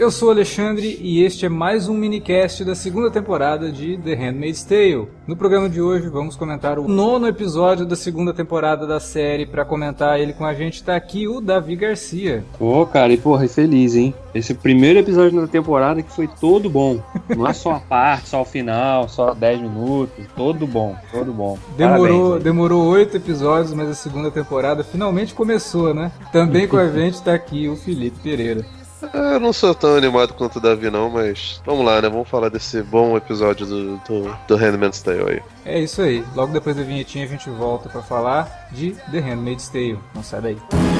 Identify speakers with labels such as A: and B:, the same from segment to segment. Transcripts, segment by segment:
A: Eu sou o Alexandre e este é mais um minicast da segunda temporada de The Handmaid's Tale. No programa de hoje vamos comentar o nono episódio da segunda temporada da série. Para comentar ele com a gente tá aqui o Davi Garcia.
B: Ô, oh, cara, e porra, feliz, hein? Esse primeiro episódio da temporada que foi todo bom. Não é só a parte, só o final, só 10 minutos. Todo bom, todo bom.
A: Demorou, Parabéns, demorou oito episódios, mas a segunda temporada finalmente começou, né? Também com a gente tá aqui o Felipe Pereira.
C: Eu não sou tão animado quanto o Davi, não, mas vamos lá, né? Vamos falar desse bom episódio do, do, do Handmaid's Tale aí.
A: É isso aí. Logo depois da vinhetinha a gente volta para falar de The Handmaid's Tale. Não sai daí.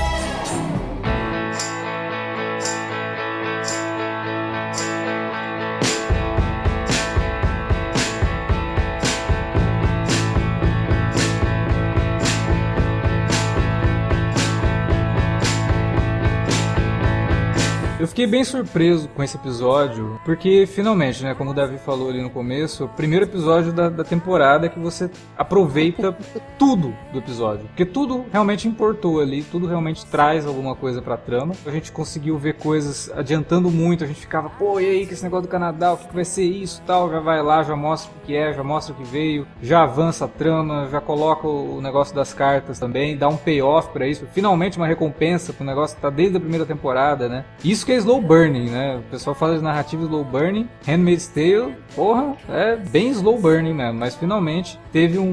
A: Fiquei bem surpreso com esse episódio, porque finalmente, né, como o Davi falou ali no começo, o primeiro episódio da, da temporada é que você aproveita tudo do episódio. Porque tudo realmente importou ali, tudo realmente traz alguma coisa pra trama. A gente conseguiu ver coisas adiantando muito, a gente ficava, pô, e aí, que esse negócio do Canadá, o que, que vai ser isso tal? Já vai lá, já mostra o que é, já mostra o que veio, já avança a trama, já coloca o negócio das cartas também, dá um payoff para isso. Finalmente uma recompensa pro negócio que tá desde a primeira temporada, né? Isso que que é slow burning, né? O pessoal fala de narrativa slow burning. Handmaid's Tale, porra, é bem slow burning mesmo, mas finalmente teve um,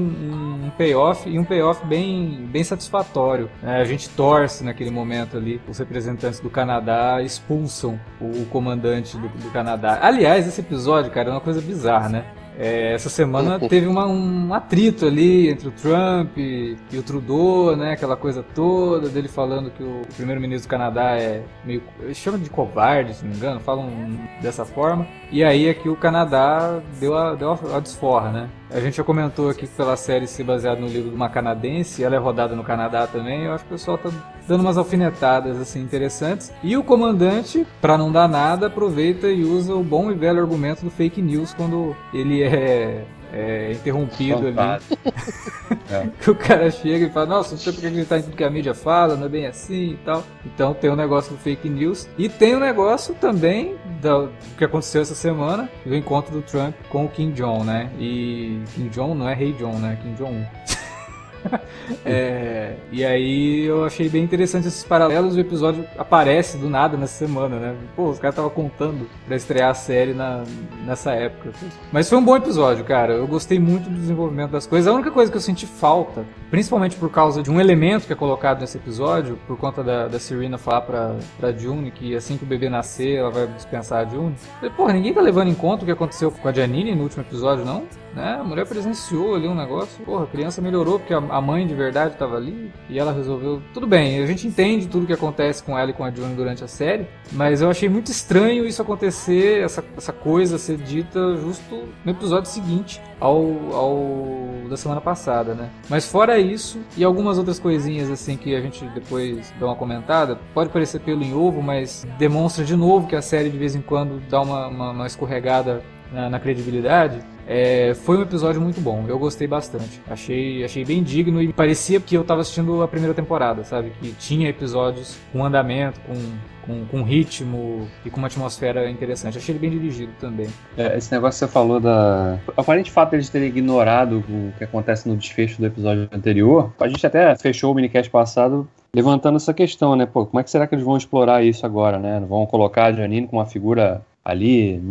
A: um payoff e um payoff bem, bem satisfatório. É, a gente torce naquele momento ali, os representantes do Canadá expulsam o, o comandante do, do Canadá. Aliás, esse episódio, cara, é uma coisa bizarra, né? É, essa semana teve uma, um atrito ali entre o Trump e, e, o Trudeau, né? Aquela coisa toda dele falando que o, primeiro-ministro do Canadá é meio. chama de covarde, se não me engano, falam dessa forma. E aí aqui o Canadá deu a, deu a, a desforra, né? A gente já comentou aqui que pela série ser baseada no livro de uma canadense, ela é rodada no Canadá também. Eu acho que o pessoal tá dando umas alfinetadas assim interessantes. E o comandante, para não dar nada, aproveita e usa o bom e velho argumento do fake news quando ele é é, interrompido ali. é. o cara chega e fala, nossa, não sei porque acreditar em tudo que a mídia fala, não é bem assim e tal. Então tem o um negócio do fake news. E tem o um negócio também do que aconteceu essa semana, do encontro do Trump com o Kim Jong, né? E Kim Jong não é Rei John, né? Kim Jong-un. é, e aí eu achei bem interessante esses paralelos. O episódio aparece do nada nessa semana, né? Pô, os caras estavam contando pra estrear a série na, nessa época. Mas foi um bom episódio, cara. Eu gostei muito do desenvolvimento das coisas. A única coisa que eu senti falta, principalmente por causa de um elemento que é colocado nesse episódio, por conta da, da Serena falar pra, pra June que assim que o bebê nascer, ela vai dispensar a June. Porra, ninguém tá levando em conta o que aconteceu com a Janine no último episódio, não? Né? A mulher presenciou ali um negócio, porra, a criança melhorou porque a mãe de verdade estava ali e ela resolveu. Tudo bem, a gente entende tudo que acontece com ela e com a June durante a série, mas eu achei muito estranho isso acontecer, essa, essa coisa ser dita justo no episódio seguinte ao, ao da semana passada, né? Mas fora isso e algumas outras coisinhas assim que a gente depois dá uma comentada, pode parecer pelo em ovo, mas demonstra de novo que a série de vez em quando dá uma, uma, uma escorregada na, na credibilidade É, foi um episódio muito bom, eu gostei bastante. Achei, achei bem digno e parecia que eu tava assistindo a primeira temporada, sabe? Que tinha episódios com andamento, com com, com ritmo e com uma atmosfera interessante. Achei ele bem dirigido também.
B: É, esse negócio que você falou da. Aparente fato de terem ignorado o que acontece no desfecho do episódio anterior, a gente até fechou o minicast passado levantando essa questão, né? Pô, como é que será que eles vão explorar isso agora, né? Vão colocar a Janine como uma figura ali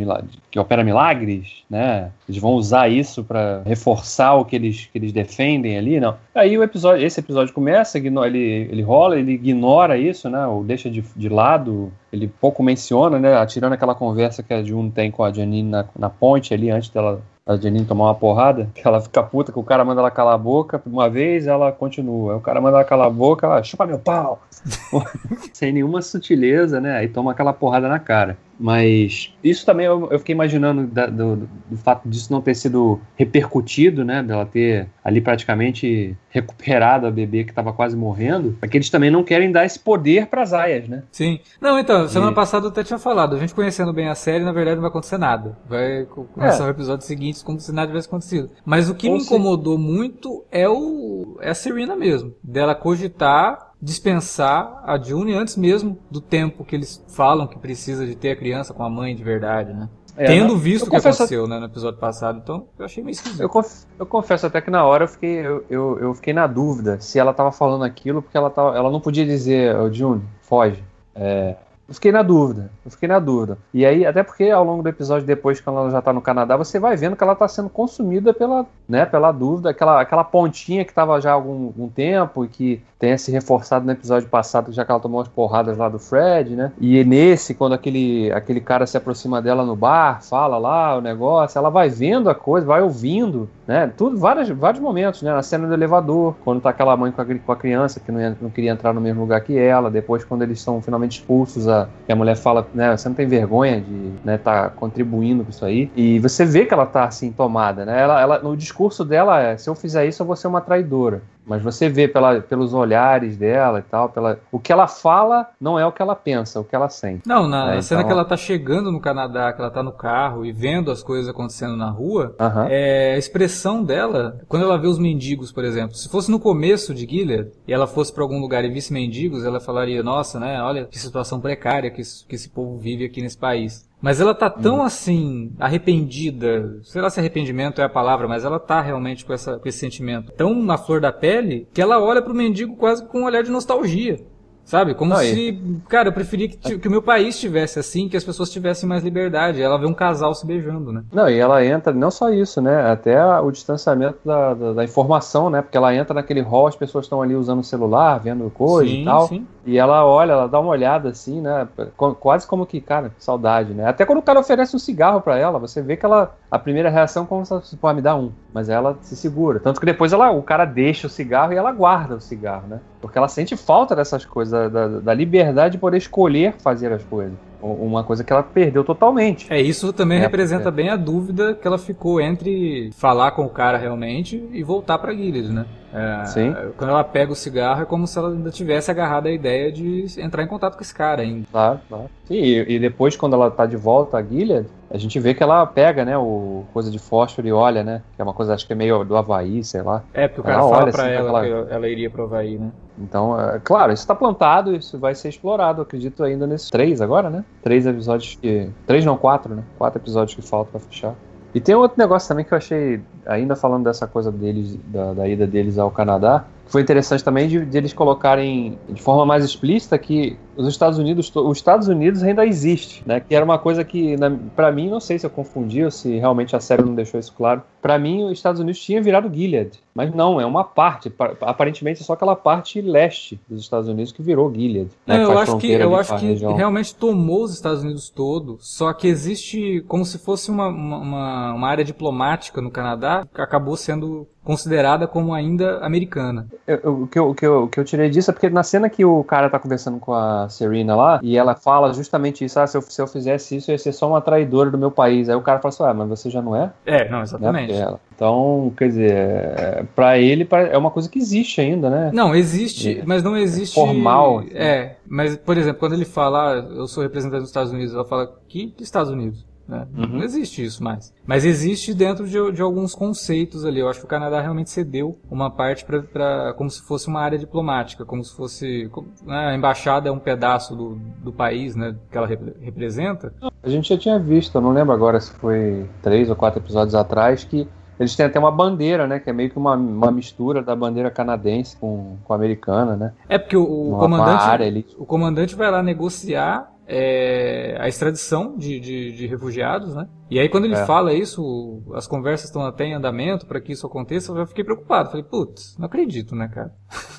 B: que opera milagres, né? Eles vão usar isso para reforçar o que eles, que eles defendem ali, não? Aí o episódio, esse episódio começa, ele, ele rola, ele ignora isso, né? Ou deixa de, de lado, ele pouco menciona, né? Atirando aquela conversa que a June tem com a Janine na, na ponte ali antes dela a Janine tomar uma porrada, que ela fica puta, que o cara manda ela calar a boca, uma vez ela continua. Aí o cara manda ela calar a boca, ela chupa meu pau. Sem nenhuma sutileza, né? Aí toma aquela porrada na cara. Mas isso também eu, eu fiquei imaginando da, do, do, fato disso não ter sido repercutido, né? Dela ter ali praticamente recuperado a bebê que estava quase morrendo. É que eles também não querem dar esse poder para as aias, né?
A: Sim. Não, então, semana e... passada eu até tinha falado. A gente conhecendo bem a série, na verdade não vai acontecer nada. Vai começar é. o episódio seguinte como se nada tivesse acontecido. Mas o que Ou me incomodou muito é, o, é a Serena mesmo. Dela cogitar dispensar a June antes mesmo do tempo que eles falam que precisa de ter a criança com a mãe de verdade, né? É, Tendo visto o que aconteceu né, no episódio passado, então eu achei meio esquisito.
B: Eu, conf... eu confesso até que na hora eu fiquei, eu, eu, eu, fiquei na dúvida se ela tava falando aquilo porque ela, tava, ela não podia dizer, oh, June, foge. É, eu fiquei na dúvida, eu fiquei na dúvida. E aí, até porque ao longo do episódio, depois que ela já tá no Canadá, você vai vendo que ela tá sendo consumida pela, né, pela dúvida, aquela, aquela pontinha que tava já há algum, algum tempo e que tenha se reforçado no episódio passado, já que ela tomou umas porradas lá do Fred, né? E nesse, quando aquele, aquele cara se aproxima dela no bar, fala lá o negócio, ela vai vendo a coisa, vai ouvindo, né? Tudo, vários, vários momentos, né? Na cena do elevador, quando tá aquela mãe com a, com a criança que não, não queria entrar no mesmo lugar que ela, depois quando eles são finalmente expulsos, a, a mulher fala, né? Você não tem vergonha de né, tá contribuindo com isso aí. E você vê que ela tá assim tomada, né? Ela, ela, no discurso dela é: se eu fizer isso, eu vou ser uma traidora. Mas você vê pela, pelos olhares dela e tal, pela, o que ela fala não é o que ela pensa, é o que ela sente.
A: Não, na é, cena então... que ela tá chegando no Canadá, que ela tá no carro e vendo as coisas acontecendo na rua, uh -huh. é, a expressão dela, quando ela vê os mendigos, por exemplo, se fosse no começo de Gilead e ela fosse para algum lugar e visse mendigos, ela falaria: Nossa, né? Olha que situação precária que, que esse povo vive aqui nesse país. Mas ela tá tão uhum. assim, arrependida, sei lá se arrependimento é a palavra, mas ela tá realmente com, essa, com esse sentimento tão na flor da pele que ela olha pro mendigo quase com um olhar de nostalgia. Sabe? Como Não, se. E... Cara, eu preferia que, que, o meu país tivesse assim, que as pessoas tivessem mais liberdade. Ela vê um casal se beijando, né?
B: Não, e ela entra, não só isso, né? Até o distanciamento da, da, da informação, né? Porque ela entra naquele hall, as pessoas estão ali usando o celular, vendo coisa sim, e tal. Sim. E ela olha, ela dá uma olhada assim, né? Quase como que, cara, saudade, né? Até quando o cara oferece um cigarro para ela, você vê que ela. A primeira reação é como se pode me dar um. Mas ela se segura. Tanto que depois ela, o cara deixa o cigarro e ela guarda o cigarro, né? Porque ela sente falta dessas coisas, da, da, da liberdade de poder escolher fazer as coisas. Uma coisa que ela perdeu totalmente.
A: É, isso também é, representa é. bem a dúvida que ela ficou entre falar com o cara realmente e voltar pra Gilead, né? É, Sim. Quando ela pega o cigarro, é como se ela ainda tivesse agarrado a ideia de entrar em contato com esse cara ainda.
B: Claro, claro. Sim, e, e depois, quando ela tá de volta a Gilead, a gente vê que ela pega, né, o coisa de fósforo e olha, né? Que é uma coisa, acho que é meio do Havaí, sei lá.
A: É, porque o cara ela fala olha, pra assim, ela que ela... ela iria pro Havaí, né?
B: Então, é, claro, isso está plantado, isso vai ser explorado, acredito, ainda nesses três agora, né? Três episódios que. Três não, quatro, né? Quatro episódios que faltam para fechar. E tem outro negócio também que eu achei, ainda falando dessa coisa deles, da, da ida deles ao Canadá, foi interessante também de, de, eles colocarem de forma mais explícita que os Estados Unidos, os Estados Unidos ainda existe, né? Que era uma coisa que, para mim, não sei se eu confundi ou se realmente a série não deixou isso claro. Para mim, os Estados Unidos tinha virado Gilead, mas não, é uma parte. Aparentemente, é só aquela parte leste dos Estados Unidos que virou Gilead.
A: Né, não, eu acho que eu acho que realmente tomou os Estados Unidos todo. Só que existe como se fosse uma, uma, uma área diplomática no Canadá que acabou sendo considerada como ainda americana.
B: Eu, eu, o, que eu, o, que eu, o que eu tirei disso é porque na cena que o cara tá conversando com a Serena lá, e ela fala justamente isso, ah, se eu, se eu fizesse isso, eu ia ser só uma traidora do meu país. Aí o cara fala assim, ah, mas você já não é?
A: É, não, exatamente.
B: Né? Então, quer dizer, é, para ele é uma coisa que existe ainda, né?
A: Não, existe, mas não existe...
B: Formal. Assim.
A: É, mas, por exemplo, quando ele fala, ah, eu sou representante dos Estados Unidos, ela fala, que Estados Unidos? Né? Uhum. Não existe isso mais. Mas existe dentro de, de, alguns conceitos ali. Eu acho que o Canadá realmente cedeu uma parte para como se fosse uma área diplomática, como se fosse. Né, a embaixada é um pedaço do, do país né, que ela rep representa.
B: A gente já tinha visto, eu não lembro agora se foi três ou quatro episódios atrás, que eles têm até uma bandeira, né? Que é meio que uma, uma mistura da bandeira canadense com, com a americana, né?
A: É porque o, o comandante. Área, o comandante vai lá negociar é, a extradição de, de, de, refugiados, né? E aí quando ele é. fala isso, as conversas estão até em andamento para que isso aconteça, eu já fiquei preocupado. Falei, putz, não acredito, né, cara?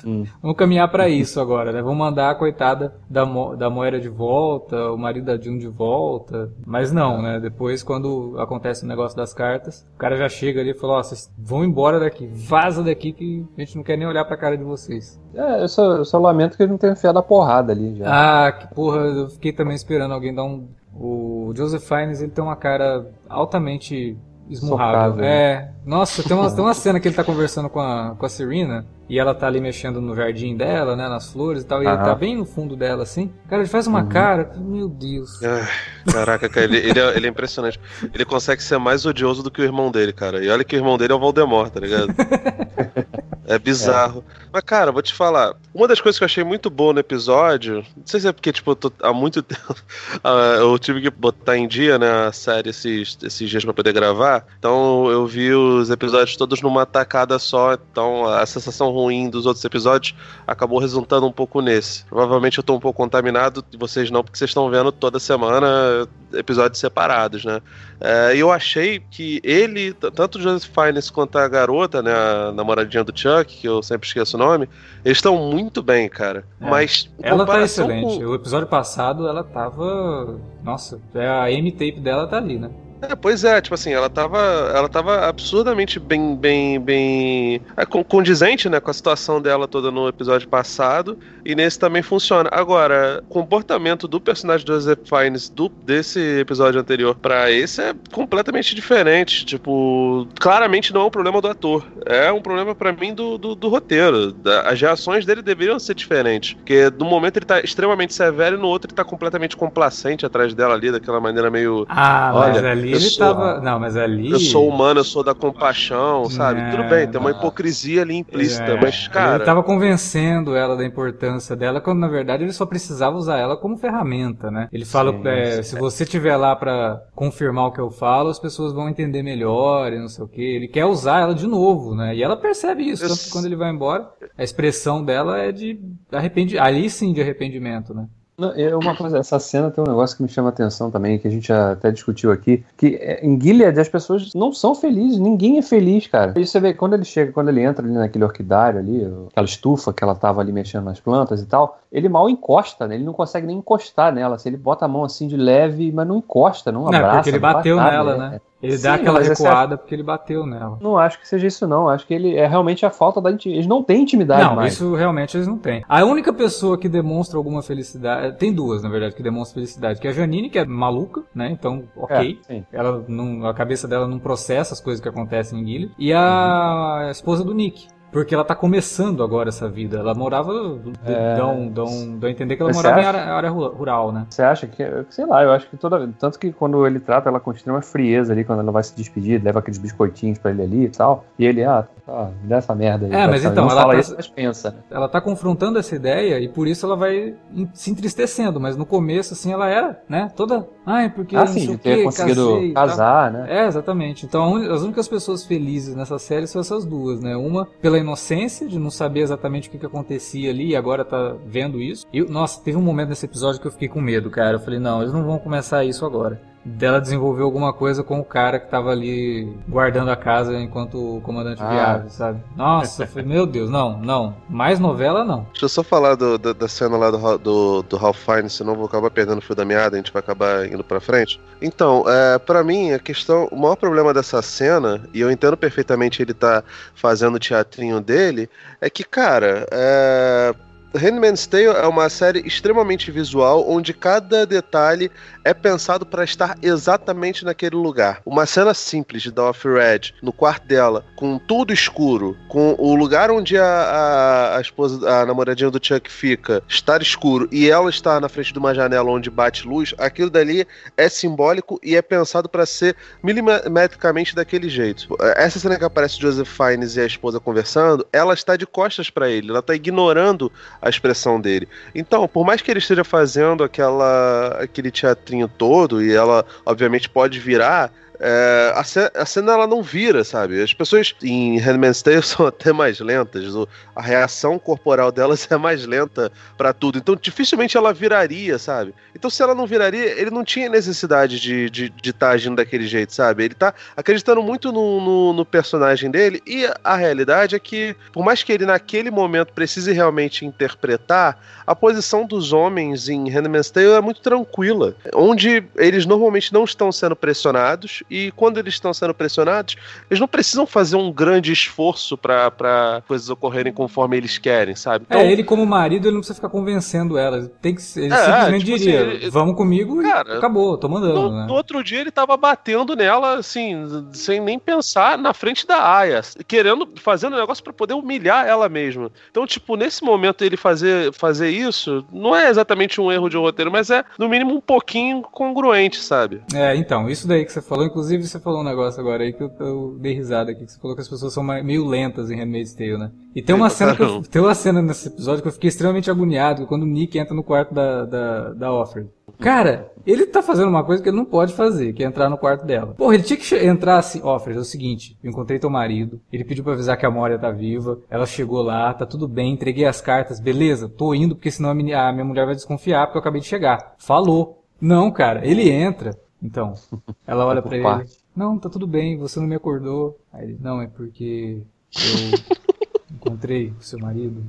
A: Hum. Vamos caminhar para isso agora, né? Vamos mandar a coitada da, Mo da Moira de volta, o marido da June de volta. Mas não, né? Depois, quando acontece o negócio das cartas, o cara já chega ali e fala, ó, oh, vocês vão embora daqui, vaza daqui que a gente não quer nem olhar pra cara de vocês.
B: É, eu só, eu só lamento que ele não tenha enfiado a porrada ali já.
A: Ah, que porra, eu fiquei também esperando alguém dar um. O Joseph Fiennes, ele tem uma cara altamente esmurrável. Socado, é. Né? Nossa, tem uma, tem uma cena que ele tá conversando com a, com a Serena e ela tá ali mexendo no jardim dela, né, nas flores e tal, e ele tá bem no fundo dela, assim. Cara, ele faz uma uhum. cara, meu Deus.
C: caraca, cara, ele, ele, é, ele, é, impressionante. Ele consegue ser mais odioso do que o irmão dele, cara. E olha que o irmão dele é o Voldemort, tá ligado? É bizarro. É. Mas, cara, vou te falar. Uma das coisas que eu achei muito boa no episódio, não sei se é porque, tipo, tô, há muito tempo. eu tive que botar em dia, né, a série esses, esses dias pra poder gravar. Então eu vi os episódios todos numa tacada só. Então a sensação ruim dos outros episódios acabou resultando um pouco nesse. Provavelmente eu tô um pouco contaminado, e vocês não, porque vocês estão vendo toda semana episódios separados, né? É, eu achei que ele, tanto o Joseph Fiennes quanto a garota, né, a namoradinha do Chuck, que eu sempre esqueço o nome, eles estão muito bem, cara. É. Mas.
A: Ela tá excelente. Com... O episódio passado ela tava. Nossa, é a M-tape dela tá ali, né?
C: É, pois é, tipo assim, ela tava, ela tava absurdamente bem, bem, bem é, condizente, né, com a situação dela toda no episódio passado, e nesse também funciona. Agora, o comportamento do personagem do Joseph Fiennes do, desse episódio anterior para esse é completamente diferente, tipo, claramente não é um problema do ator, é um problema para mim do, do, do roteiro, as reações dele deveriam ser diferentes, porque no momento ele tá extremamente severo e no outro ele tá completamente complacente atrás dela ali, daquela maneira meio...
A: Ah, olha, mas ali ele sou, tava. Não, mas ali.
C: Eu sou humano, eu sou da compaixão, sabe? É, Tudo bem, tem uma hipocrisia ali implícita, é, mas, cara.
A: Ele tava convencendo ela da importância dela, quando na verdade ele só precisava usar ela como ferramenta, né? Ele fala: sim, é, se você tiver lá para confirmar o que eu falo, as pessoas vão entender melhor e não sei o que. Ele quer usar ela de novo, né? E ela percebe isso, tanto que quando ele vai embora, a expressão dela é de arrependimento. Ali sim de arrependimento, né?
B: Não, é uma coisa, essa cena tem um negócio que me chama a atenção também, que a gente até discutiu aqui, que é, em Gilead as pessoas não são felizes, ninguém é feliz, cara. E você vê, quando ele chega, quando ele entra ali naquele orquidário ali, aquela estufa que ela tava ali mexendo nas plantas e tal, ele mal encosta, né? Ele não consegue nem encostar nela. Se ele bota a mão assim de leve, mas não encosta, não abraça. Não,
A: porque ele bateu nela, nada, né? Ele Sim, dá aquela recuada porque ele bateu nela.
B: Não acho que seja isso, não. Acho que ele é realmente a falta da intimidade. Eles não têm intimidade
A: não,
B: mais.
A: isso realmente eles não têm. A única pessoa que demonstra alguma felicidade. Tem duas, na verdade, que demonstram felicidade. Que é a Janine, que é maluca, né? Então, ok. É, ela não, a cabeça dela não processa as coisas que acontecem em Guilherme. E a uhum. esposa do Nick. Porque ela tá começando agora essa vida. Ela morava. É... Dão, dão, dão a entender que ela morava em área, área, rural, né?
B: Você acha que. Sei lá, eu acho que toda. Tanto que quando ele trata ela com extrema frieza ali, quando ela vai se despedir, leva aqueles biscoitinhos pra ele ali e tal. E ele, ah, tá, me dá essa merda aí.
A: É, mas então,
B: ela
A: fala
B: tá, isso, mas pensa.
A: Ela tá confrontando essa ideia e por isso ela vai se entristecendo. Mas no começo, assim, ela era, né? Toda. Ai, porque.
B: Ah, sim, de ter conseguido casar, né?
A: É, exatamente. Então as únicas pessoas felizes nessa série são essas duas, né? Uma pela inocência de não saber exatamente o que, que acontecia ali e agora tá vendo isso. E, nossa, teve um momento nesse episódio que eu fiquei com medo, cara. Eu falei, não, eles não vão começar isso agora dela desenvolver alguma coisa com o cara que tava ali guardando a casa enquanto o comandante ah. viava, sabe? Nossa, falei, meu Deus, não, não. Mais novela, não.
C: Deixa eu só falar do, do, da cena lá do, do, do Ralph Fiennes, senão vou acabar perdendo o fio da meada, a gente vai acabar indo pra frente. Então, é, para mim, a questão, o maior problema dessa cena, e eu entendo perfeitamente ele tá fazendo o teatrinho dele, é que, cara, é Handmaid's Tale é uma série extremamente visual, onde cada detalhe é pensado para estar exatamente naquele lugar. Uma cena simples de Off Red no quarto dela, com tudo escuro, com o lugar onde a, a, a esposa, a namoradinha do Chuck fica, estar escuro e ela está na frente de uma janela onde bate luz, aquilo dali é simbólico e é pensado para ser milimetricamente daquele jeito. Essa cena que aparece Joseph Fiennes e a esposa conversando, ela está de costas para ele, ela está ignorando a expressão dele. Então, por mais que ele esteja fazendo aquela aquele todo e ela obviamente pode virar, é, a, cena, a, cena, ela não vira, sabe? As pessoas em Handmaid's Tale são até mais lentas, o, a reação corporal delas é mais lenta para tudo, então dificilmente ela viraria, sabe? Então se ela não viraria, ele não tinha necessidade de estar de, de tá agindo daquele jeito, sabe? Ele tá acreditando muito no, no, no, personagem dele e a realidade é que, por mais que ele naquele momento precise realmente interpretar, a posição dos homens em Handmaid's Tale é muito tranquila, onde eles normalmente não estão sendo pressionados e quando eles estão sendo pressionados, eles não precisam fazer um grande esforço para coisas ocorrerem conforme eles querem, sabe?
A: Então, é, ele como marido, ele não precisa ficar convencendo ela. Tem que, ele é, simplesmente tipo diria, assim, ele, vamos comigo cara, e acabou, tô mandando.
C: No,
A: né?
C: no, outro dia ele tava batendo nela, assim, sem nem pensar, na frente da Aya, querendo, fazendo um negócio para poder humilhar ela mesma. Então, tipo, nesse momento ele fazer, fazer isso, não é exatamente um erro de roteiro, mas é, no mínimo, um pouquinho congruente, sabe?
A: É, então, isso daí que você falou, inclusive Inclusive, você falou um negócio agora aí que eu, eu dei risada aqui, que você falou que as pessoas são meio lentas em Handmaid's Tale, né? E tem uma, cena que eu, tem uma cena nesse episódio que eu fiquei extremamente agoniado, quando o Nick entra no quarto da, da, da Offer. Cara, ele tá fazendo uma coisa que ele não pode fazer, que é entrar no quarto dela. Porra, ele tinha que entrar assim, Offer, é o seguinte, eu encontrei teu marido, ele pediu pra avisar que a Moria tá viva, ela chegou lá, tá tudo bem, entreguei as cartas, beleza, tô indo porque senão a minha, a minha mulher vai desconfiar porque eu acabei de chegar. Falou. Não, cara, ele entra, então, ela olha para ele. Não, tá tudo bem, você não me acordou. Aí ele, não, é porque eu encontrei o seu marido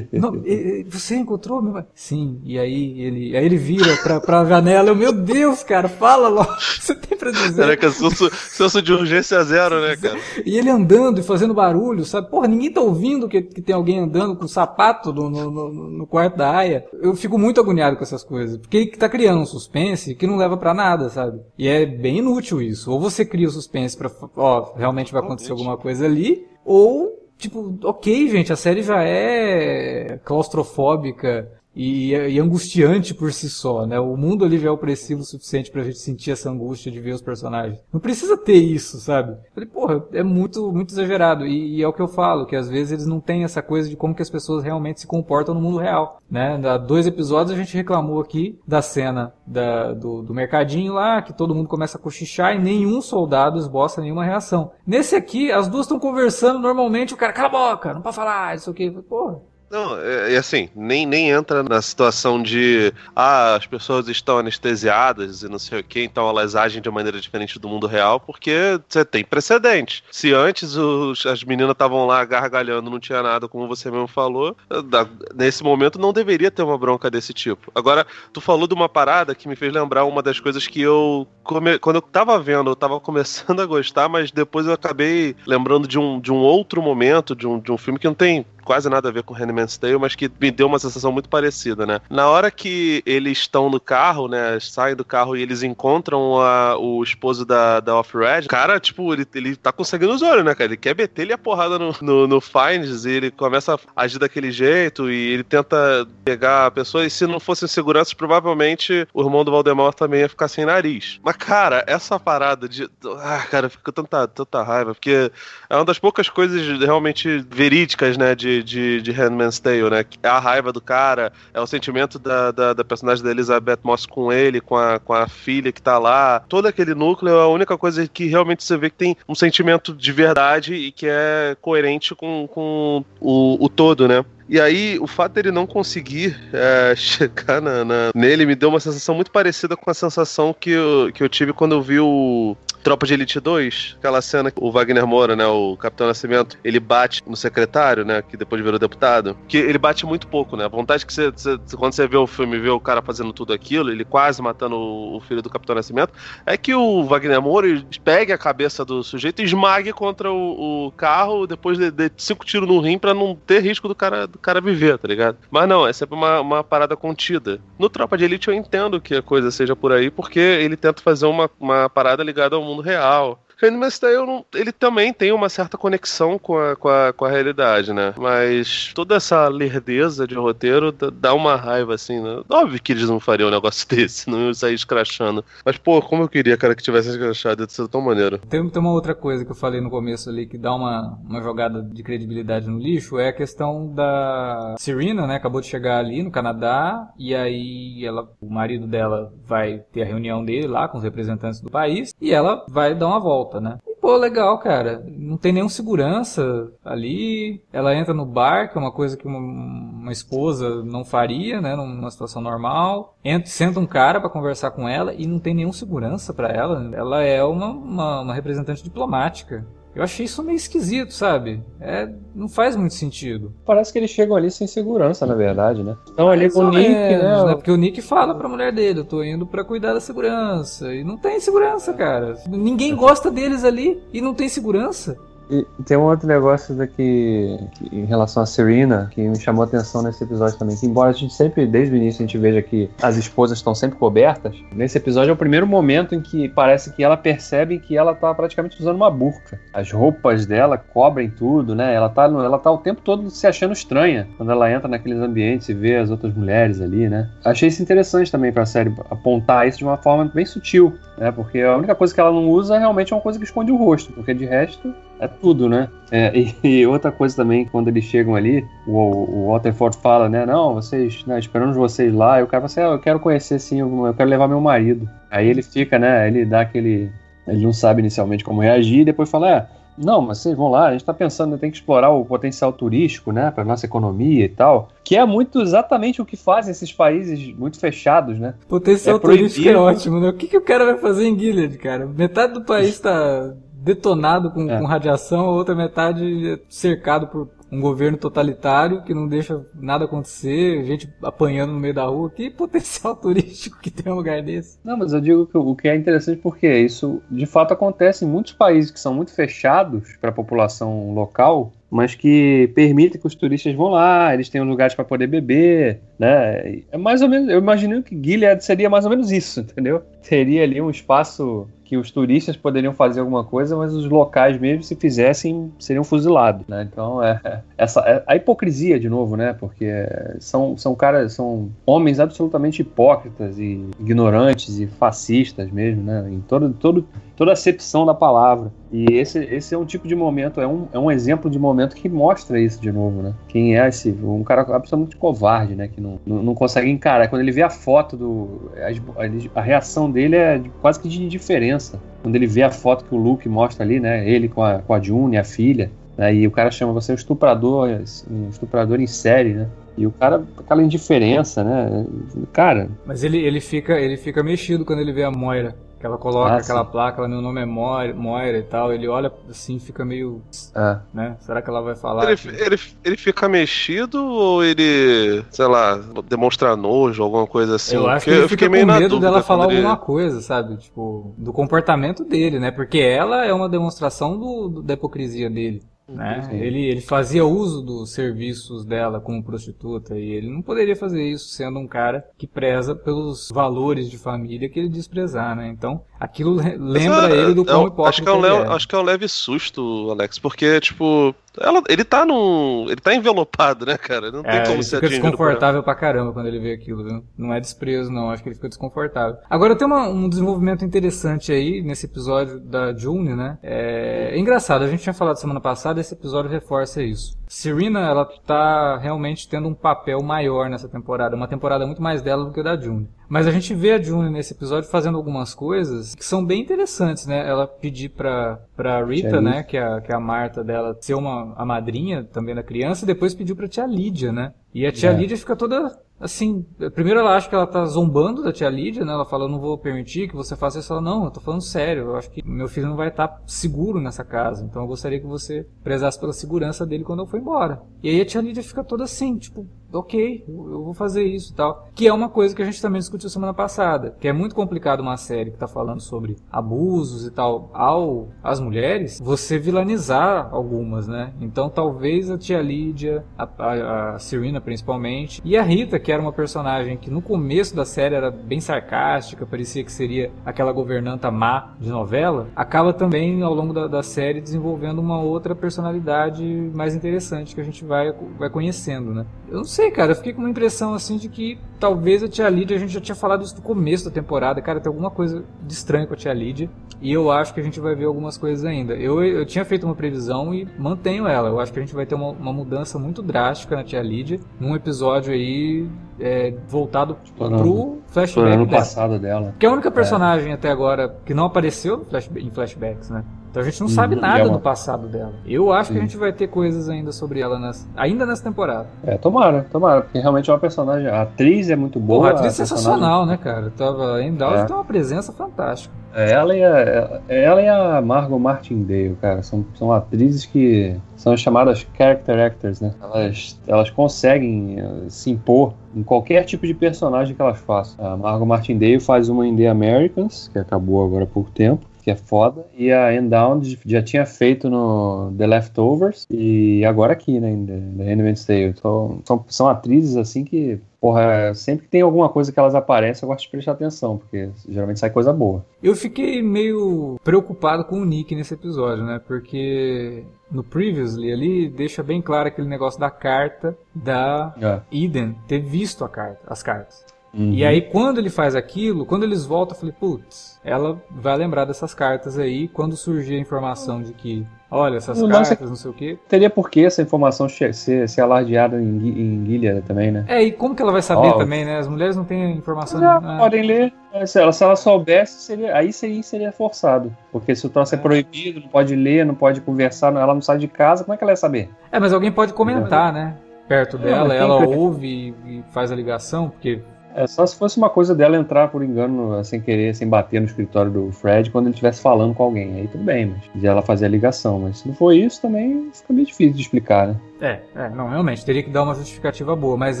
A: não, você encontrou meu Sim, e aí ele, aí ele vira pra, pra janela, eu, meu Deus, cara, fala logo, você tem pra dizer.
C: Caraca, senso, senso de urgência zero, né, cara?
A: E ele andando e fazendo barulho, sabe? Porra, ninguém tá ouvindo que, que tem alguém andando com sapato no, no, no, no quarto da Aya. Eu fico muito agoniado com essas coisas, porque ele tá criando um suspense que não leva para nada, sabe? E é bem inútil isso. Ou você cria o suspense pra, ó, realmente vai acontecer alguma coisa ali, ou Tipo, ok, gente, a série já é claustrofóbica, e, e, angustiante por si só, né? O mundo ali já é opressivo o suficiente pra gente sentir essa angústia de ver os personagens. Não precisa ter isso, sabe? Falei, porra, é muito, muito exagerado. E, e, é o que eu falo, que às vezes eles não têm essa coisa de como que as pessoas realmente se comportam no mundo real, né? Há dois episódios a gente reclamou aqui da cena da, do, do mercadinho lá, que todo mundo começa a cochichar e nenhum soldado esboça nenhuma reação. Nesse aqui, as duas estão conversando normalmente, o cara, cala a boca, não pode falar, isso aqui. Porra,
C: não, é, é, assim, nem, nem entra na situação de ah, as pessoas estão anestesiadas e não sei o que, então elas agem de maneira diferente do mundo real, porque você tem precedente. Se antes os, as meninas estavam lá gargalhando, não tinha nada, como você mesmo falou, da, nesse momento não deveria ter uma bronca desse tipo. Agora, tu falou de uma parada que me fez lembrar uma das coisas que eu, come, quando eu tava vendo, eu tava começando a gostar, mas depois eu acabei lembrando de um, de um outro momento, de um, de um filme que não tem quase nada a ver com Handmaid's Tale, mas que me deu uma sensação muito parecida, né? Na hora que eles estão no carro, né? Saem do carro e eles encontram a, o esposo da, da Off-Red, cara, tipo, ele, ele tá conseguindo os olhos, né, cara? Ele quer meter ele a porrada no, no, no Finds e ele começa a agir daquele jeito e ele tenta pegar a pessoa e se não fossem seguranças, provavelmente o irmão do Valdemar também ia ficar sem nariz. Mas, cara, essa parada de... Ah, cara, fica tanta, tanta raiva, porque é uma das poucas coisas realmente verídicas, né, de de, de, Handmaid's Tale, né? É a raiva do cara, é o sentimento da, da, da, personagem da Elizabeth Moss com ele, com a, com a filha que tá lá. Todo aquele núcleo é a única coisa que realmente você vê que tem um sentimento de verdade e que é coerente com, com o, o todo, né? E aí, o fato dele não conseguir é, chegar na, na, nele me deu uma sensação muito parecida com a sensação que eu, que eu tive quando eu vi o Tropa de Elite 2, aquela cena que o Wagner Moura, né, o Capitão Nascimento, ele bate no secretário, né, que depois virou deputado, que ele bate muito pouco, né? A vontade que você, você quando você vê o filme vê o cara fazendo tudo aquilo, ele quase matando o, filho do Capitão Nascimento, é que o Wagner Moura pegue a cabeça do sujeito e esmague contra o, o carro depois de, de, cinco tiros no rim para não ter risco do cara, do cara viver, tá ligado? Mas não, é sempre uma, uma parada contida. No Tropa de Elite eu entendo que a coisa seja por aí, porque ele tenta fazer uma, uma parada ligada ao mundo real. Handmaid's Tale não, ele também tem uma certa conexão com a, com, a, com a realidade, né? Mas toda essa lerdeza de roteiro dá uma raiva, assim, né? Óbvio que eles não fariam um negócio desse, não iam sair escrachando. Mas, pô, como eu queria, cara, que tivesse escrachado, ia ser tão maneiro.
A: Tem, tem uma outra coisa que eu falei no começo ali que dá uma, uma jogada de credibilidade no lixo, é a questão da Serena, né? Acabou de chegar ali no Canadá, e aí ela, o marido dela vai ter a reunião dele lá com os representantes do país, e ela vai dar uma volta volta, né? E, pô, legal, cara. Não tem nenhum segurança ali. Ela entra no bar, que é uma coisa que uma, uma esposa não faria, né? Numa situação normal. Entra, senta um cara para conversar com ela e não tem nenhum segurança para ela. Ela é uma, uma, uma representante diplomática. Eu achei isso meio esquisito, sabe? É, não faz muito sentido.
B: Parece que eles chegam ali sem segurança, na verdade, né? Estão ali com o Nick, menos, né?
A: Porque o Nick fala pra mulher dele, eu tô indo para cuidar da segurança. E não tem segurança, cara. Ninguém gosta deles ali e não tem segurança.
B: E tem um outro negócio daqui em relação a Serena que me chamou a atenção nesse episódio também. Que embora a gente sempre, desde o início, a gente veja que as esposas estão sempre cobertas, nesse episódio é o primeiro momento em que parece que ela percebe que ela tá praticamente usando uma burca. As roupas dela cobrem tudo, né? Ela tá, ela tá o tempo todo se achando estranha quando ela entra naqueles ambientes e vê as outras mulheres ali, né? Achei isso interessante também pra série apontar isso de uma forma bem sutil, né? Porque a única coisa que ela não usa realmente é uma coisa que esconde o rosto, porque de resto é tudo, né? É, e, e, outra coisa também, quando eles chegam ali, o, o Waterford fala, né? Não, vocês, né, esperamos vocês lá. E o cara fala assim, ah, eu quero conhecer sim, eu quero levar meu marido. Aí ele fica, né? Ele dá aquele. Ele não sabe inicialmente como reagir, e depois fala, é. Não, mas vocês vão lá, a gente está pensando, tem que explorar o potencial turístico, né, para nossa economia e tal, que é muito exatamente o que fazem esses países muito fechados, né?
A: Potencial é turístico é ótimo, né? O que, que o cara vai fazer em Gilead, cara? Metade do país está detonado com, é. com radiação, a outra metade cercado por um governo totalitário que não deixa nada acontecer, gente apanhando no meio da rua. Que potencial turístico que tem um lugar desse?
B: Não, mas eu digo que o que é interessante porque isso de fato acontece em muitos países que são muito fechados para a população local mas que permite que os turistas vão lá, eles tenham lugares para poder beber, né? É mais ou menos, eu imagino que Gilead seria mais ou menos isso, entendeu? Teria ali um espaço que os turistas poderiam fazer alguma coisa, mas os locais mesmo, se fizessem, seriam fuzilados, né? Então, é, essa, é a hipocrisia, de novo, né? Porque são, são caras, são homens absolutamente hipócritas e ignorantes e fascistas mesmo, né? Em todo, todo, toda a acepção da palavra. E esse, esse é um tipo de momento, é um, é um exemplo de momento que mostra isso de novo, né? Quem é esse, um cara absolutamente covarde, né? Que não, não, não consegue encarar. Quando ele vê a foto do. A, a, reação dele é quase que de indiferença. Quando ele vê a foto que o Luke mostra ali, né? Ele com a, com a June, a filha. Né, e o cara chama você um estuprador, um estuprador em série, né? E o cara, aquela indiferença, né? Cara.
A: Mas ele, ele, fica, ele fica mexido quando ele vê a Moira. Que ela coloca ah, aquela sim. placa, ela, meu nome é Moira, Moira e tal. Ele olha assim, fica meio. É. Né? Será que ela vai falar?
C: Ele, que... ele, ele fica mexido ou ele, sei lá, demonstra nojo, alguma coisa assim?
A: Eu acho que ele fica com medo dela falar ele... alguma coisa, sabe? Tipo, do comportamento dele, né? Porque ela é uma demonstração do, do da hipocrisia dele. Né? Ele, ele fazia uso dos serviços dela como prostituta e ele não poderia fazer isso sendo um cara que preza pelos valores de família que ele desprezar, né? Então, aquilo lembra é, ele do como hipócrita
C: acho que é um leve, Acho que é um leve susto, Alex, porque, tipo, ela, ele tá num. Ele tá envelopado, né, cara? Não tem
A: é,
C: como
A: ele ser fica desconfortável pra caramba quando ele vê aquilo, viu? Não é desprezo, não. Acho que ele fica desconfortável. Agora tem uma, um desenvolvimento interessante aí nesse episódio da June, né? É, é engraçado, a gente tinha falado semana passada, esse episódio reforça isso. Serena, ela tá realmente tendo um papel maior nessa temporada. Uma temporada muito mais dela do que a da June. Mas a gente vê a June nesse episódio fazendo algumas coisas que são bem interessantes, né? Ela pedir pra, pra Rita, né? Que é, a, que é a Marta dela, ser uma, a madrinha também da criança, e depois pediu pra tia Lídia, né? E a tia é. Lídia fica toda assim. Primeiro ela acha que ela tá zombando da tia Lídia, né? Ela fala, eu não vou permitir que você faça isso. Ela, não, eu tô falando sério. Eu acho que meu filho não vai estar seguro nessa casa, então eu gostaria que você prezasse pela segurança dele quando eu for embora. E aí a tia Lídia fica toda assim, tipo, ok, eu vou fazer isso e tal. Que é uma coisa que a gente também discutiu semana passada, que é muito complicado uma série que está falando sobre abusos e tal ao as mulheres, você vilanizar algumas, né? Então talvez a tia Lídia, a, a, a Serena principalmente, e a Rita, que era uma personagem que no começo da série era bem sarcástica, parecia que seria aquela governanta má de novela, acaba também ao longo da, da série desenvolvendo uma outra personalidade mais interessante que a gente vai, vai conhecendo, né? Eu não sei, cara, eu fiquei com uma impressão assim de que talvez a tia Lídia, a gente já tinha falado isso no começo da temporada, cara, tem alguma coisa de estranho com a tia Lídia, e eu acho que a gente vai ver algumas coisas ainda. Eu, eu tinha feito uma previsão e mantenho ela, eu acho que a gente vai ter uma, uma mudança muito drástica na tia Lídia, num episódio aí é, voltado Explorando. pro flashback
B: passado dela.
A: Que é a única personagem é. até agora que não apareceu em flashbacks, né? Então a gente não uhum, sabe nada é uma... do passado dela. Eu acho Sim. que a gente vai ter coisas ainda sobre ela ainda nessa temporada.
B: É, tomara, tomara, porque realmente é uma personagem. A atriz é muito boa. Porra,
A: a atriz é sensacional, né, cara? Tava em Dawes é. tem uma presença fantástica.
B: É, ela e a, ela e a Margot Martindale, cara, são, são atrizes que são chamadas character actors, né? Elas, elas conseguem uh, se impor em qualquer tipo de personagem que elas façam. A Margot Martindale faz uma em The Americans, que acabou agora há pouco tempo que é foda. E a Down já tinha feito no The Leftovers e agora aqui, né, em The, Handmaid's Tale. Então, são, são atrizes assim que, porra, sempre que tem alguma coisa que elas aparecem, eu gosto de prestar atenção, porque geralmente sai coisa boa.
A: Eu fiquei meio preocupado com o Nick nesse episódio, né, porque no Previously ali deixa bem claro aquele negócio da carta da é. Eden ter visto a carta, as cartas. Uhum. E aí, quando ele faz aquilo, quando eles voltam, eu falei, putz, ela vai lembrar dessas cartas aí quando surgir a informação de que, olha, essas cartas, não sei o quê.
B: Teria por que essa informação ser, ser alardeada em, em Gilead também, né?
A: É, e como que ela vai saber oh. também, né? As mulheres não têm informação.
B: Já, ah. podem ler. Se ela, se ela soubesse, seria, aí seria, seria forçado. Porque se o troço é. é proibido, não pode ler, não pode conversar, ela não sai de casa, como é que ela ia saber?
A: É, mas alguém pode comentar, né? Perto dela, ela ouve e faz a ligação, porque
B: é só se fosse uma coisa dela entrar por engano, sem querer, sem bater no escritório do Fred quando ele estivesse falando com alguém. Aí tudo bem, mas de ela fazer a ligação. Mas se não for isso, também fica meio difícil de explicar, né?
A: É, é, não, realmente, teria que dar uma justificativa boa. Mas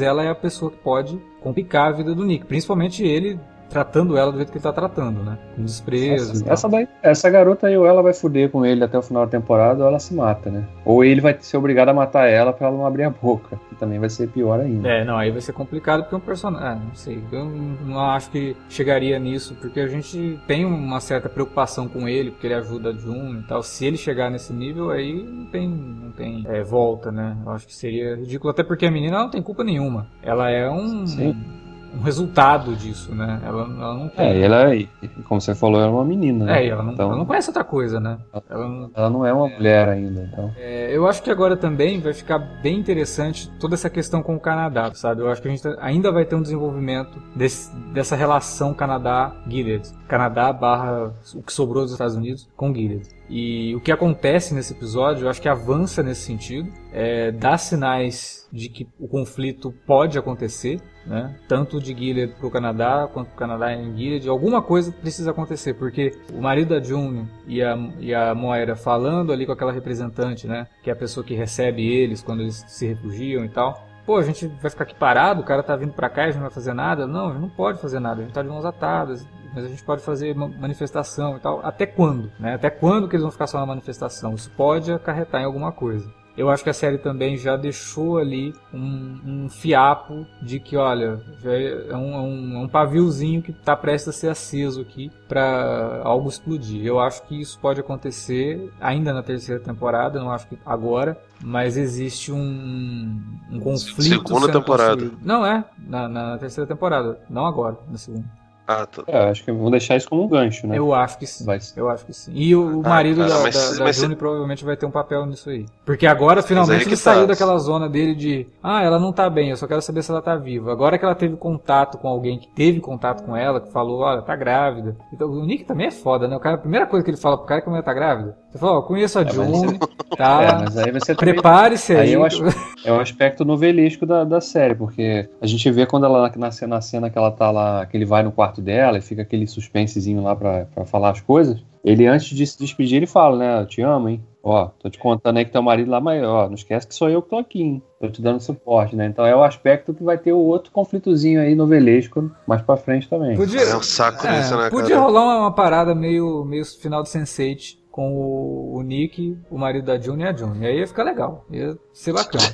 A: ela é a pessoa que pode complicar a vida do Nick. Principalmente ele tratando ela do jeito que ele tá tratando, né? Com desprezo.
B: Essa, essa, daí, essa garota aí, ou ela vai fuder com ele até o final da temporada, ou ela se mata, né? Ou ele vai ser obrigado a matar ela pra ela não abrir a boca. Que também vai ser pior ainda.
A: É, não, aí vai ser complicado porque é um personagem. Ah, não sei. Eu não acho que chegaria nisso, porque a gente tem uma certa preocupação com ele, porque ele ajuda a Jun e tal. Se ele chegar nesse nível, aí não tem, não tem é, volta, né? Eu acho que seria ridículo, até porque a menina não tem culpa nenhuma. Ela é um. Sim um resultado disso, né? Ela, ela não tem.
B: É, ela, é, como você falou, ela é uma menina. Né?
A: É, ela não, então, ela não conhece outra coisa, né?
B: Ela não, ela não é uma é, mulher ainda, então.
A: É, eu acho que agora também vai ficar bem interessante toda essa questão com o Canadá, sabe? Eu acho que a gente ainda vai ter um desenvolvimento desse, dessa relação Canadá-Gilead. Canadá barra o que sobrou dos Estados Unidos com Gilead. E o que acontece nesse episódio, eu acho que avança nesse sentido, é, dá sinais de que o conflito pode acontecer, né? tanto de Gilead para o Canadá, quanto o Canadá em Gilead. Alguma coisa precisa acontecer, porque o marido da June e a, e a Moira falando ali com aquela representante, né? que é a pessoa que recebe eles quando eles se refugiam e tal, pô, a gente vai ficar aqui parado, o cara tá vindo para cá e a gente não vai fazer nada. Não, a gente não pode fazer nada, a gente tá de mãos atadas mas a gente pode fazer manifestação e tal. Até quando? Né? Até quando que eles vão ficar só na manifestação? Isso pode acarretar em alguma coisa. Eu acho que a série também já deixou ali um, um fiapo de que, olha, é um, é um, é um paviozinho que está prestes a ser aceso aqui para algo explodir. Eu acho que isso pode acontecer ainda na terceira temporada, não acho que agora, mas existe um, um conflito.
C: Segunda temporada. Construído.
A: Não é, na, na terceira temporada, não agora, na segunda.
B: Ah, tá. É, acho que vão deixar isso como um gancho, né?
A: Eu acho que sim. Vai. Eu acho que sim. E o, o ah, marido cara, da, mas, da, da Juni provavelmente vai ter um papel nisso aí. Porque agora, finalmente, ele tá. saiu daquela zona dele de ah, ela não tá bem, eu só quero saber se ela tá viva. Agora que ela teve contato com alguém que teve contato com ela, que falou, olha, tá grávida. Então, o Nick também é foda, né? O cara, a primeira coisa que ele fala pro cara é que a mulher tá grávida. Você fala, ó, oh, conheço a é, June, tá? É, mas aí você Prepare-se aí. aí
B: eu acho, é o aspecto novelístico da, da série, porque a gente vê quando ela, na, na cena que ela tá lá, que ele vai no quarto dela e fica aquele suspensezinho lá para falar as coisas. Ele, antes de se despedir, ele fala, né? Eu te amo, hein? Ó, tô te contando aí que teu marido lá maior. Não esquece que sou eu que tô aqui, hein? Tô te dando suporte, né? Então é o aspecto que vai ter o outro conflitozinho aí novelesco mais pra frente também.
C: Podia, é um saco é, isso, né,
A: Podia cara? rolar uma, uma, parada meio, meio final de Sense8 com o, o Nick, o marido da June e a June. Aí ia ficar legal. Ia ser bacana.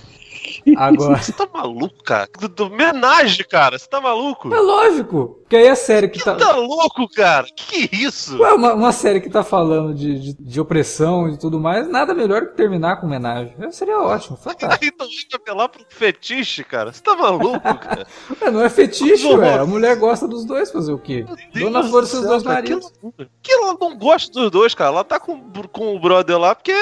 C: Agora. Você tá maluco, cara? Homenagem, cara. Você tá maluco?
A: É lógico. Que aí a série que, que tá.
C: tá louco, cara? Que isso?
A: Ué, uma, uma série que tá falando de, de, de, opressão e tudo mais, nada melhor que terminar com homenagem. Seria ótimo, fantástico.
C: Aí não vai apelar pro fetiche, cara. Você tá maluco, cara?
A: Ué, não é fetiche, ué. A mulher gosta dos dois, fazer o quê? Dona Flor seus dois maridos.
C: Que, que ela não gosta dos dois, cara. Ela tá com, com o brother lá porque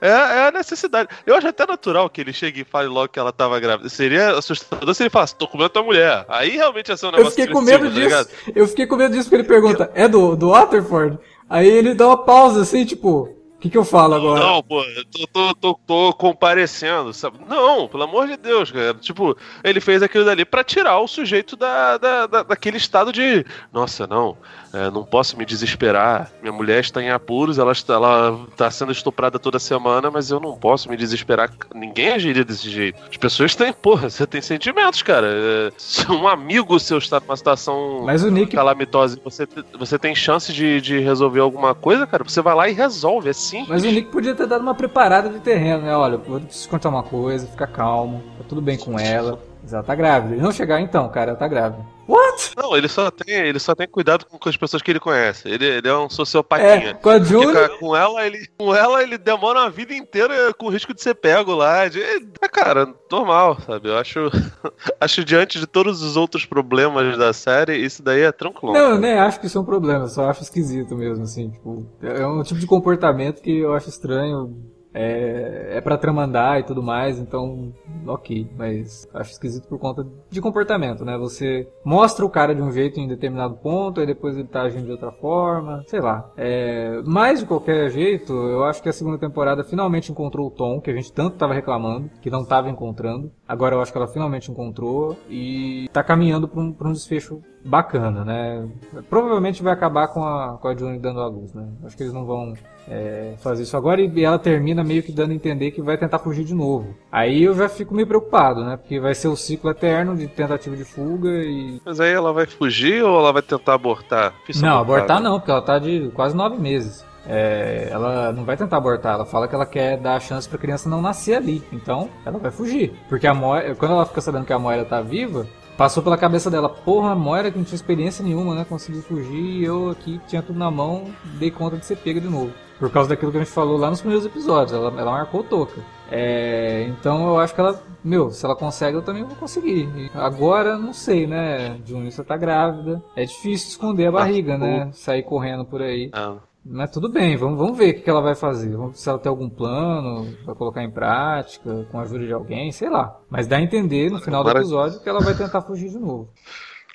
C: é, é a necessidade. Eu acho até natural que ele chegue e fale logo que ela tava grávida. Seria assustador se ele falasse, tô comendo tua mulher. Aí realmente ia ser um negócio
A: Eu fiquei com medo tá disso. eu fiquei com medo disso porque ele pergunta, é do, do Waterford? Aí ele dá uma pausa assim, tipo, o que, que eu falo agora?
C: Não, pô, eu tô, tô, tô, tô, comparecendo, sabe? Não, pelo amor de Deus, cara. Tipo, ele fez aquilo dali para tirar o sujeito da, da, da, daquele estado de. Nossa, não, é, não posso me desesperar. Minha mulher está em apuros, ela está, ela está sendo estuprada toda semana, mas eu não posso me desesperar. Ninguém agiria desse jeito. As pessoas têm, porra, você tem sentimentos, cara. É, se um amigo seu está numa situação
A: mas o Nick...
C: calamitosa você, você tem chance de, de resolver alguma coisa, cara, você vai lá e resolve, é
A: Mas o Nick podia ter dado uma preparada de terreno, né? Olha, vou te contar uma coisa, fica calmo, tá tudo bem com ela. Mas ela tá grávida. E não chegar então, cara, ela tá grávida. What?
C: Não, ele só tem, ele só tem cuidado com as pessoas que ele conhece. Ele, ele é um sociopatinha.
A: É, com a Julie...
C: Com ela, ele, com ela, ele demora uma vida inteira com risco de ser pego lá. De, é, cara, normal, sabe? Eu acho, acho diante de todos os outros problemas da série, isso daí é tranquilo.
A: Não, eu nem acho que isso é um problema, só acho esquisito mesmo, assim. Tipo, é um tipo de comportamento que eu acho estranho é, é para tramandar e tudo mais, então ok, mas acho esquisito por conta de comportamento, né? Você mostra o cara de um jeito em determinado ponto, aí depois ele tá agindo de outra forma, sei lá. É, mas de qualquer jeito, eu acho que a segunda temporada finalmente encontrou o tom que a gente tanto tava reclamando, que não tava encontrando. Agora eu acho que ela finalmente encontrou e tá caminhando para um, pra um desfecho bacana, né? Provavelmente vai acabar com a, com a June dando a luz, né? Acho que eles não vão é, fazer isso agora e ela termina meio que dando a entender que vai tentar fugir de novo. Aí eu já fico meio preocupado, né? Porque vai ser o ciclo eterno de tentativa de fuga e.
C: Mas aí ela vai fugir ou ela vai tentar abortar?
A: não, abortar não, porque ela tá de quase nove meses. É, ela não vai tentar abortar, ela fala que ela quer dar a chance pra criança não nascer ali. Então, ela vai fugir. Porque a Moira, quando ela fica sabendo que a Moira tá viva, Passou pela cabeça dela, porra, a Moira que não tinha experiência nenhuma, né? Conseguiu fugir e eu aqui tinha tudo na mão, dei conta de ser pega de novo. Por causa daquilo que a gente falou lá nos primeiros episódios, ela, ela marcou toca. É, então eu acho que ela, meu, se ela consegue, eu também vou conseguir. E agora, não sei, né? Júnior, você tá grávida. É difícil esconder a barriga, né? Sair correndo por aí.
C: Ah.
A: Mas tudo bem, vamos, vamos ver o que ela vai fazer. Vamos, se ela tem algum plano, vai colocar em prática, com a ajuda de alguém, sei lá. Mas dá a entender no final do episódio que ela vai tentar fugir de novo.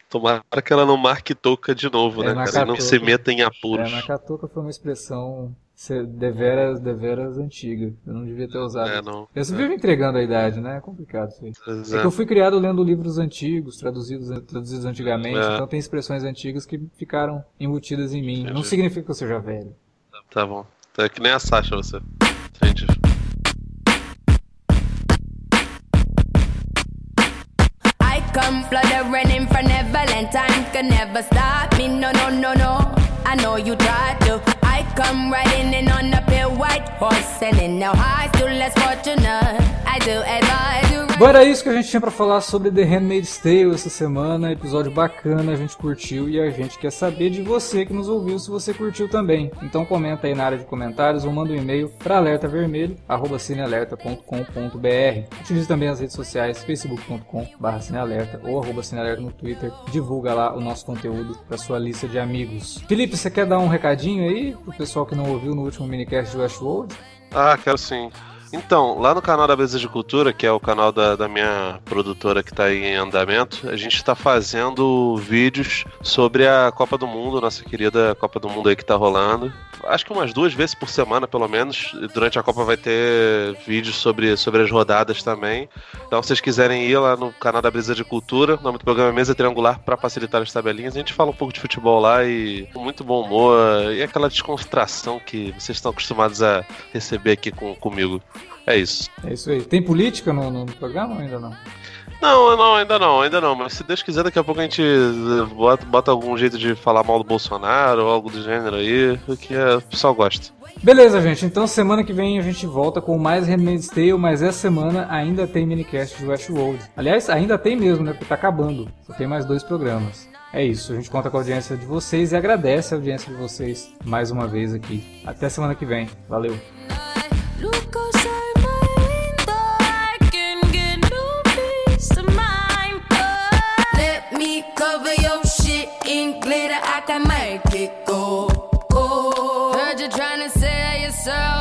C: Tomara que ela não marque toca de novo, é, né? Ela não se meta em apuros.
A: É, marcar toca foi uma expressão deveras, deveras antiga. Eu não devia ter usado.
C: É, não.
A: Eu sempre é. vivo entregando a idade, né? É complicado isso aí. É. é que eu fui criado lendo livros antigos, traduzidos, traduzidos antigamente, é. então tem expressões antigas que ficaram embutidas em mim. Entendi. Não significa que eu seja velho.
C: Tá bom. É que nem a Sasha você. Entendi. come fluttering in for Neverland. Time can never stop me. No, no, no, no. I know you tried I'm riding in on a pale white horse, and in no high still less fortunate. I do
A: Bom, era isso que a gente tinha para falar sobre The Handmaid's Tale essa semana. Episódio bacana, a gente curtiu e a gente quer saber de você que nos ouviu se você curtiu também. Então comenta aí na área de comentários ou manda um e-mail para alertavermelho@cinealerta.com.br. Utilize também as redes sociais facebook.com/cinealerta ou arroba cinealerta no Twitter. Divulga lá o nosso conteúdo para sua lista de amigos. Felipe, você quer dar um recadinho aí pro pessoal que não ouviu no último minicast de Westworld?
C: Ah, quero sim. Então, lá no canal da Beleza de Cultura, que é o canal da, da minha produtora que está em andamento, a gente está fazendo vídeos sobre a Copa do Mundo, nossa querida Copa do Mundo aí que está rolando. Acho que umas duas vezes por semana, pelo menos. Durante a Copa vai ter vídeos sobre, sobre as rodadas também. Então, se vocês quiserem ir lá no canal da Brisa de Cultura, o nome do programa é Mesa Triangular para facilitar as tabelinhas. A gente fala um pouco de futebol lá e muito bom humor e aquela descontração que vocês estão acostumados a receber aqui com, comigo. É isso.
A: É isso aí. Tem política no, no programa ou ainda não?
C: Não, não, ainda não, ainda não. Mas se Deus quiser, daqui a pouco a gente bota, bota algum jeito de falar mal do Bolsonaro ou algo do gênero aí, que é, o pessoal gosta.
A: Beleza, gente. Então semana que vem a gente volta com mais Handmaid's Tale, mas essa semana ainda tem minicast de Westworld. Aliás, ainda tem mesmo, né? Porque tá acabando. Só tem mais dois programas. É isso, a gente conta com a audiência de vocês e agradece a audiência de vocês mais uma vez aqui. Até semana que vem. Valeu.
D: get go. Heard you trying to say yourself.